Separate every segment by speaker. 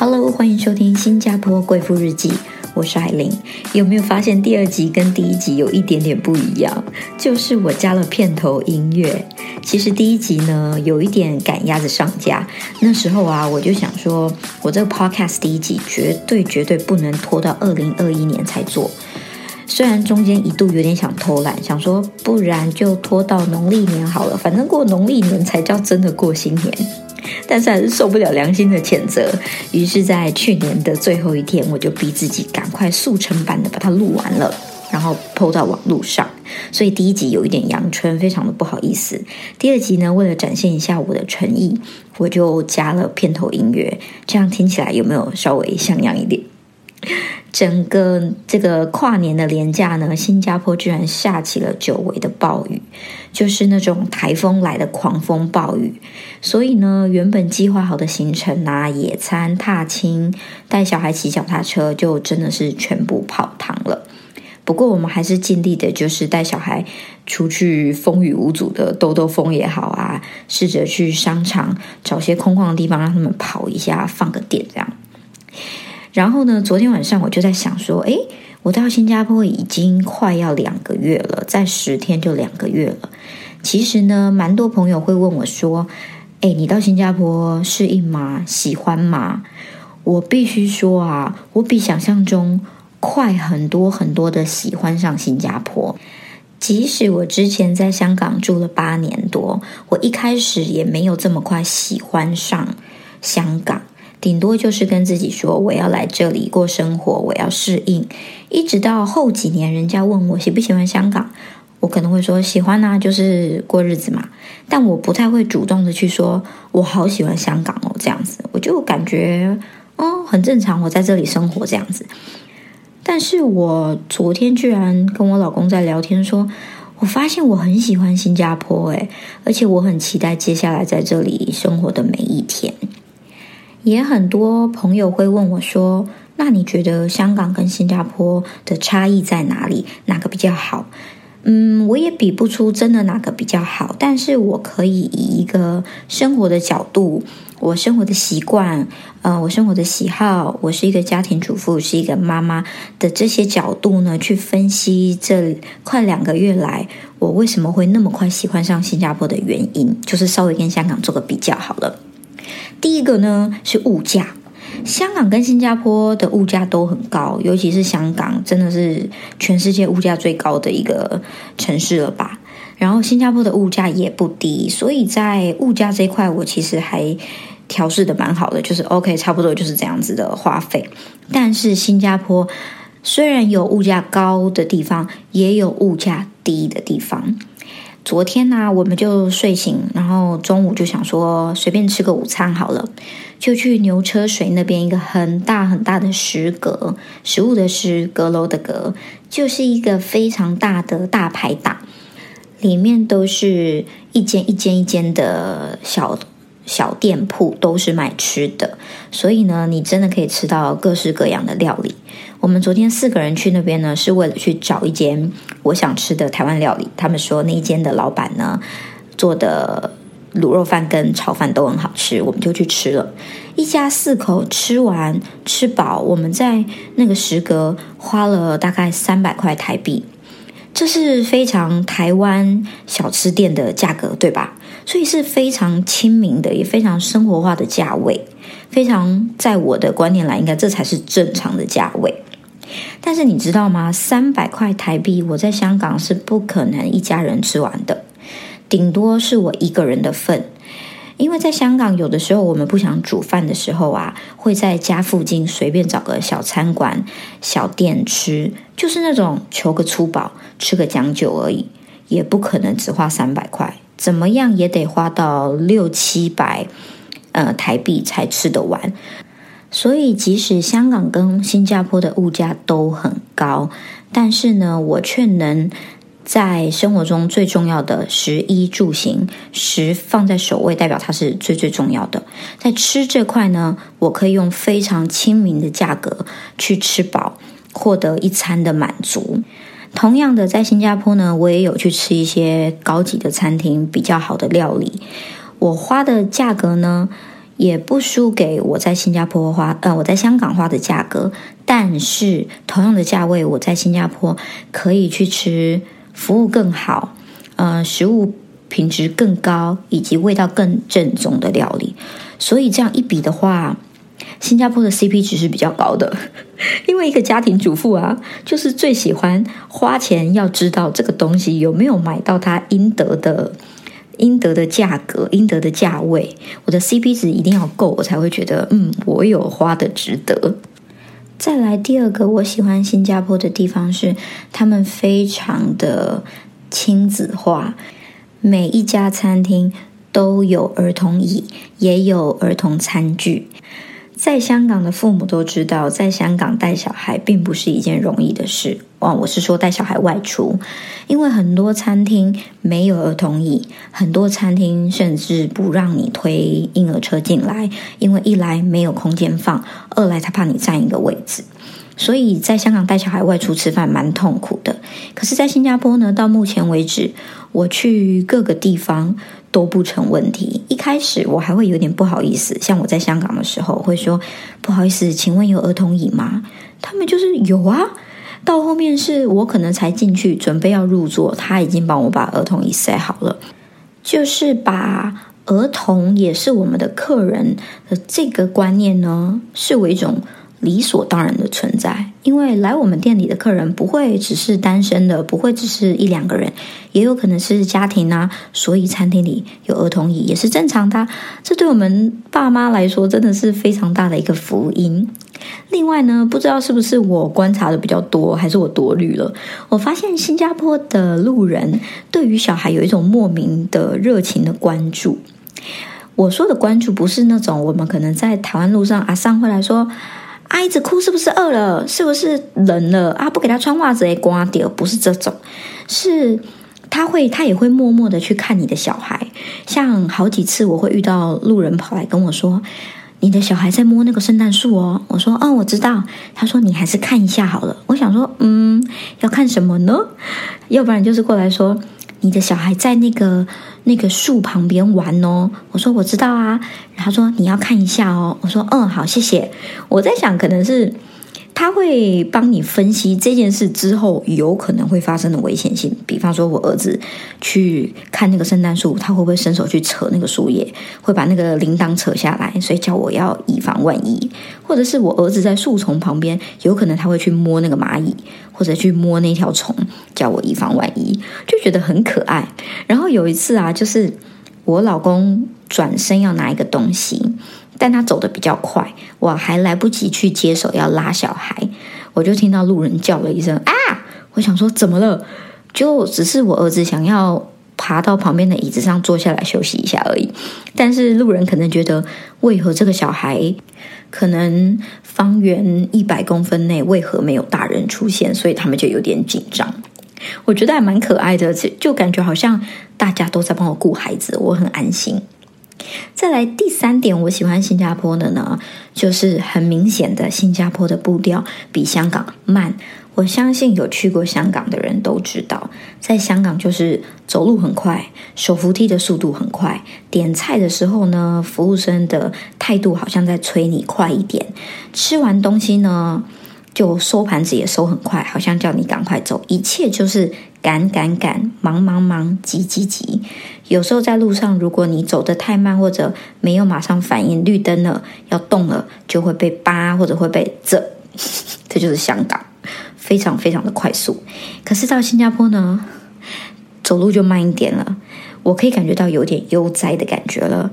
Speaker 1: Hello，欢迎收听《新加坡贵妇日记》，我是艾琳。有没有发现第二集跟第一集有一点点不一样？就是我加了片头音乐。其实第一集呢，有一点赶鸭子上架。那时候啊，我就想说，我这个 Podcast 第一集绝对绝对不能拖到二零二一年才做。虽然中间一度有点想偷懒，想说不然就拖到农历年好了，反正过农历年才叫真的过新年。但是还是受不了良心的谴责，于是，在去年的最后一天，我就逼自己赶快速成版的把它录完了，然后抛到网络上。所以第一集有一点阳春，非常的不好意思。第二集呢，为了展现一下我的诚意，我就加了片头音乐，这样听起来有没有稍微像样一点？整个这个跨年的连假呢，新加坡居然下起了久违的暴雨，就是那种台风来的狂风暴雨。所以呢，原本计划好的行程啊，野餐、踏青、带小孩骑脚踏车，就真的是全部泡汤了。不过我们还是尽力的，就是带小孩出去风雨无阻的兜兜风也好啊，试着去商场找些空旷的地方，让他们跑一下，放个电这样。然后呢？昨天晚上我就在想说，诶，我到新加坡已经快要两个月了，在十天就两个月了。其实呢，蛮多朋友会问我说，诶，你到新加坡适应吗？喜欢吗？我必须说啊，我比想象中快很多很多的喜欢上新加坡。即使我之前在香港住了八年多，我一开始也没有这么快喜欢上香港。顶多就是跟自己说我要来这里过生活，我要适应。一直到后几年，人家问我喜不喜欢香港，我可能会说喜欢啊，就是过日子嘛。但我不太会主动的去说我好喜欢香港哦，这样子我就感觉哦很正常，我在这里生活这样子。但是我昨天居然跟我老公在聊天，说我发现我很喜欢新加坡，诶，而且我很期待接下来在这里生活的每一天。也很多朋友会问我说：“那你觉得香港跟新加坡的差异在哪里？哪个比较好？”嗯，我也比不出真的哪个比较好，但是我可以以一个生活的角度，我生活的习惯，呃，我生活的喜好，我是一个家庭主妇，是一个妈妈的这些角度呢，去分析这快两个月来我为什么会那么快喜欢上新加坡的原因，就是稍微跟香港做个比较好了。第一个呢是物价，香港跟新加坡的物价都很高，尤其是香港，真的是全世界物价最高的一个城市了吧？然后新加坡的物价也不低，所以在物价这一块，我其实还调试的蛮好的，就是 OK，差不多就是这样子的花费。但是新加坡虽然有物价高的地方，也有物价低的地方。昨天呢，我们就睡醒，然后中午就想说随便吃个午餐好了，就去牛车水那边一个很大很大的食阁，食物的食，阁楼的阁，就是一个非常大的大排档，里面都是一间一间一间的小。小店铺都是卖吃的，所以呢，你真的可以吃到各式各样的料理。我们昨天四个人去那边呢，是为了去找一间我想吃的台湾料理。他们说那一间的老板呢做的卤肉饭跟炒饭都很好吃，我们就去吃了。一家四口吃完吃饱，我们在那个食阁花了大概三百块台币。这是非常台湾小吃店的价格，对吧？所以是非常亲民的，也非常生活化的价位，非常在我的观念来，应该这才是正常的价位。但是你知道吗？三百块台币，我在香港是不可能一家人吃完的，顶多是我一个人的份。因为在香港，有的时候我们不想煮饭的时候啊，会在家附近随便找个小餐馆、小店吃，就是那种求个粗饱，吃个将就而已，也不可能只花三百块，怎么样也得花到六七百呃台币才吃得完。所以，即使香港跟新加坡的物价都很高，但是呢，我却能。在生活中最重要的食衣住行，食放在首位，代表它是最最重要的。在吃这块呢，我可以用非常亲民的价格去吃饱，获得一餐的满足。同样的，在新加坡呢，我也有去吃一些高级的餐厅，比较好的料理。我花的价格呢，也不输给我在新加坡花，呃，我在香港花的价格。但是同样的价位，我在新加坡可以去吃服务更好，呃，食物品质更高，以及味道更正宗的料理。所以这样一比的话，新加坡的 CP 值是比较高的。因为一个家庭主妇啊，就是最喜欢花钱，要知道这个东西有没有买到它应得的。应得的价格，应得的价位，我的 CP 值一定要够，我才会觉得，嗯，我有花的值得。再来第二个，我喜欢新加坡的地方是，他们非常的亲子化，每一家餐厅都有儿童椅，也有儿童餐具。在香港的父母都知道，在香港带小孩并不是一件容易的事。哦，我是说带小孩外出，因为很多餐厅没有儿童椅，很多餐厅甚至不让你推婴儿车进来，因为一来没有空间放，二来他怕你占一个位置。所以在香港带小孩外出吃饭蛮痛苦的。可是，在新加坡呢，到目前为止，我去各个地方。都不成问题。一开始我还会有点不好意思，像我在香港的时候会说不好意思，请问有儿童椅吗？他们就是有啊。到后面是我可能才进去准备要入座，他已经帮我把儿童椅塞好了，就是把儿童也是我们的客人的这个观念呢视为一种。理所当然的存在，因为来我们店里的客人不会只是单身的，不会只是一两个人，也有可能是家庭啊。所以餐厅里有儿童椅也是正常的，这对我们爸妈来说真的是非常大的一个福音。另外呢，不知道是不是我观察的比较多，还是我多虑了，我发现新加坡的路人对于小孩有一种莫名的热情的关注。我说的关注不是那种我们可能在台湾路上阿桑会来说。孩子哭是不是饿了？是不是冷了啊？不给他穿袜子诶，刮掉不是这种，是他会他也会默默的去看你的小孩。像好几次我会遇到路人跑来跟我说：“你的小孩在摸那个圣诞树哦。”我说：“哦，我知道。”他说：“你还是看一下好了。”我想说：“嗯，要看什么呢？要不然就是过来说。”你的小孩在那个那个树旁边玩哦，我说我知道啊，然后说你要看一下哦，我说嗯好谢谢，我在想可能是。他会帮你分析这件事之后有可能会发生的危险性，比方说我儿子去看那个圣诞树，他会不会伸手去扯那个树叶，会把那个铃铛扯下来，所以叫我要以防万一。或者是我儿子在树丛旁边，有可能他会去摸那个蚂蚁，或者去摸那条虫，叫我以防万一，就觉得很可爱。然后有一次啊，就是我老公转身要拿一个东西。但他走的比较快，我还来不及去接手要拉小孩，我就听到路人叫了一声啊！我想说怎么了？就只是我儿子想要爬到旁边的椅子上坐下来休息一下而已。但是路人可能觉得，为何这个小孩可能方圆一百公分内为何没有大人出现？所以他们就有点紧张。我觉得还蛮可爱的，就感觉好像大家都在帮我顾孩子，我很安心。再来第三点，我喜欢新加坡的呢，就是很明显的，新加坡的步调比香港慢。我相信有去过香港的人都知道，在香港就是走路很快，手扶梯的速度很快，点菜的时候呢，服务生的态度好像在催你快一点，吃完东西呢。就收盘子也收很快，好像叫你赶快走，一切就是赶赶赶，忙忙忙，急急急。有时候在路上，如果你走得太慢，或者没有马上反应，绿灯了要动了，就会被扒或者会被这，这就是香港，非常非常的快速。可是到新加坡呢，走路就慢一点了。我可以感觉到有点悠哉的感觉了，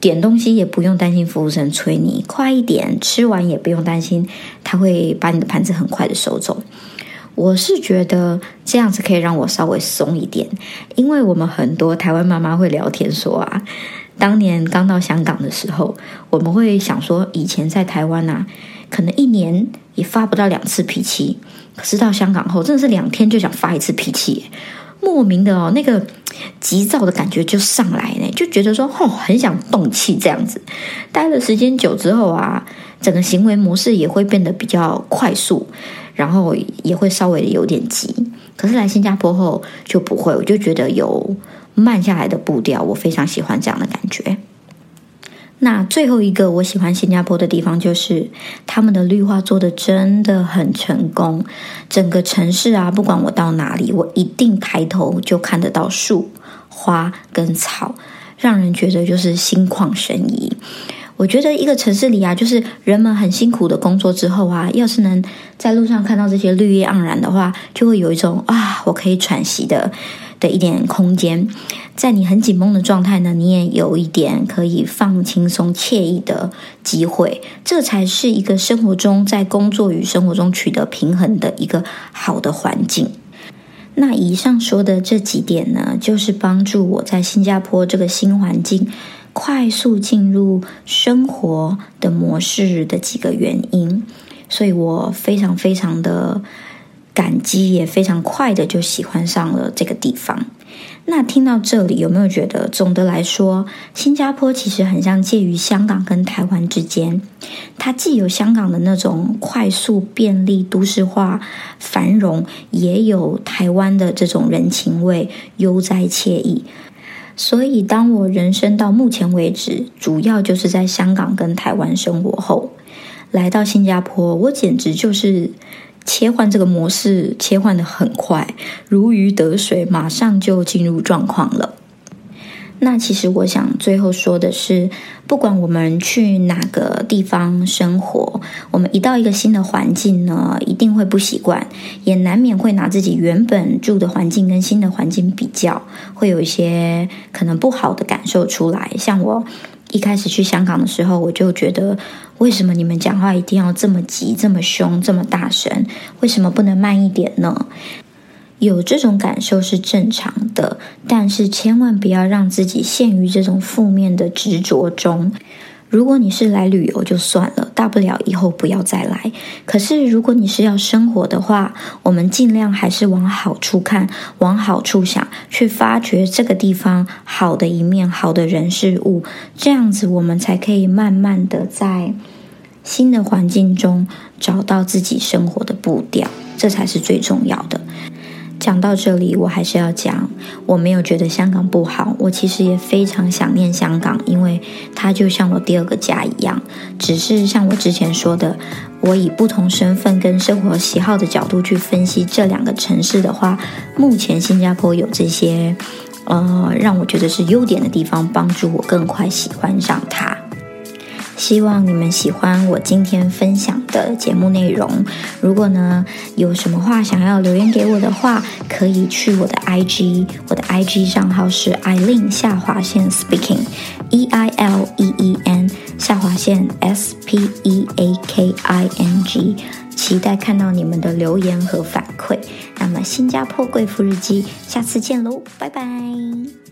Speaker 1: 点东西也不用担心服务生催你快一点，吃完也不用担心他会把你的盘子很快的收走。我是觉得这样子可以让我稍微松一点，因为我们很多台湾妈妈会聊天说啊，当年刚到香港的时候，我们会想说，以前在台湾啊，可能一年也发不到两次脾气，可是到香港后，真的是两天就想发一次脾气。莫名的哦，那个急躁的感觉就上来呢，就觉得说，哦，很想动气这样子。待了时间久之后啊，整个行为模式也会变得比较快速，然后也会稍微有点急。可是来新加坡后就不会，我就觉得有慢下来的步调，我非常喜欢这样的感觉。那最后一个我喜欢新加坡的地方，就是他们的绿化做的真的很成功。整个城市啊，不管我到哪里，我一定抬头就看得到树、花跟草，让人觉得就是心旷神怡。我觉得一个城市里啊，就是人们很辛苦的工作之后啊，要是能在路上看到这些绿叶盎然的话，就会有一种啊，我可以喘息的。的一点空间，在你很紧绷的状态呢，你也有一点可以放轻松、惬意的机会。这才是一个生活中在工作与生活中取得平衡的一个好的环境。那以上说的这几点呢，就是帮助我在新加坡这个新环境快速进入生活的模式的几个原因。所以我非常非常的。感激也非常快的就喜欢上了这个地方。那听到这里，有没有觉得总的来说，新加坡其实很像介于香港跟台湾之间？它既有香港的那种快速、便利、都市化、繁荣，也有台湾的这种人情味、悠哉惬意。所以，当我人生到目前为止，主要就是在香港跟台湾生活后，来到新加坡，我简直就是。切换这个模式，切换的很快，如鱼得水，马上就进入状况了。那其实我想最后说的是，不管我们去哪个地方生活，我们一到一个新的环境呢，一定会不习惯，也难免会拿自己原本住的环境跟新的环境比较，会有一些可能不好的感受出来。像我。一开始去香港的时候，我就觉得，为什么你们讲话一定要这么急、这么凶、这么大声？为什么不能慢一点呢？有这种感受是正常的，但是千万不要让自己陷于这种负面的执着中。如果你是来旅游就算了，大不了以后不要再来。可是如果你是要生活的话，我们尽量还是往好处看，往好处想，去发掘这个地方好的一面、好的人事物，这样子我们才可以慢慢的在新的环境中找到自己生活的步调，这才是最重要的。讲到这里，我还是要讲，我没有觉得香港不好，我其实也非常想念香港，因为它就像我第二个家一样。只是像我之前说的，我以不同身份跟生活喜好的角度去分析这两个城市的话，目前新加坡有这些，呃，让我觉得是优点的地方，帮助我更快喜欢上它。希望你们喜欢我今天分享的节目内容。如果呢有什么话想要留言给我的话，可以去我的 IG，我的 IG 账号是 Eileen 下划线 Speaking，E I L E E N 下划线 S P E A K I N G，期待看到你们的留言和反馈。那么新加坡贵妇日记，下次见喽，拜拜。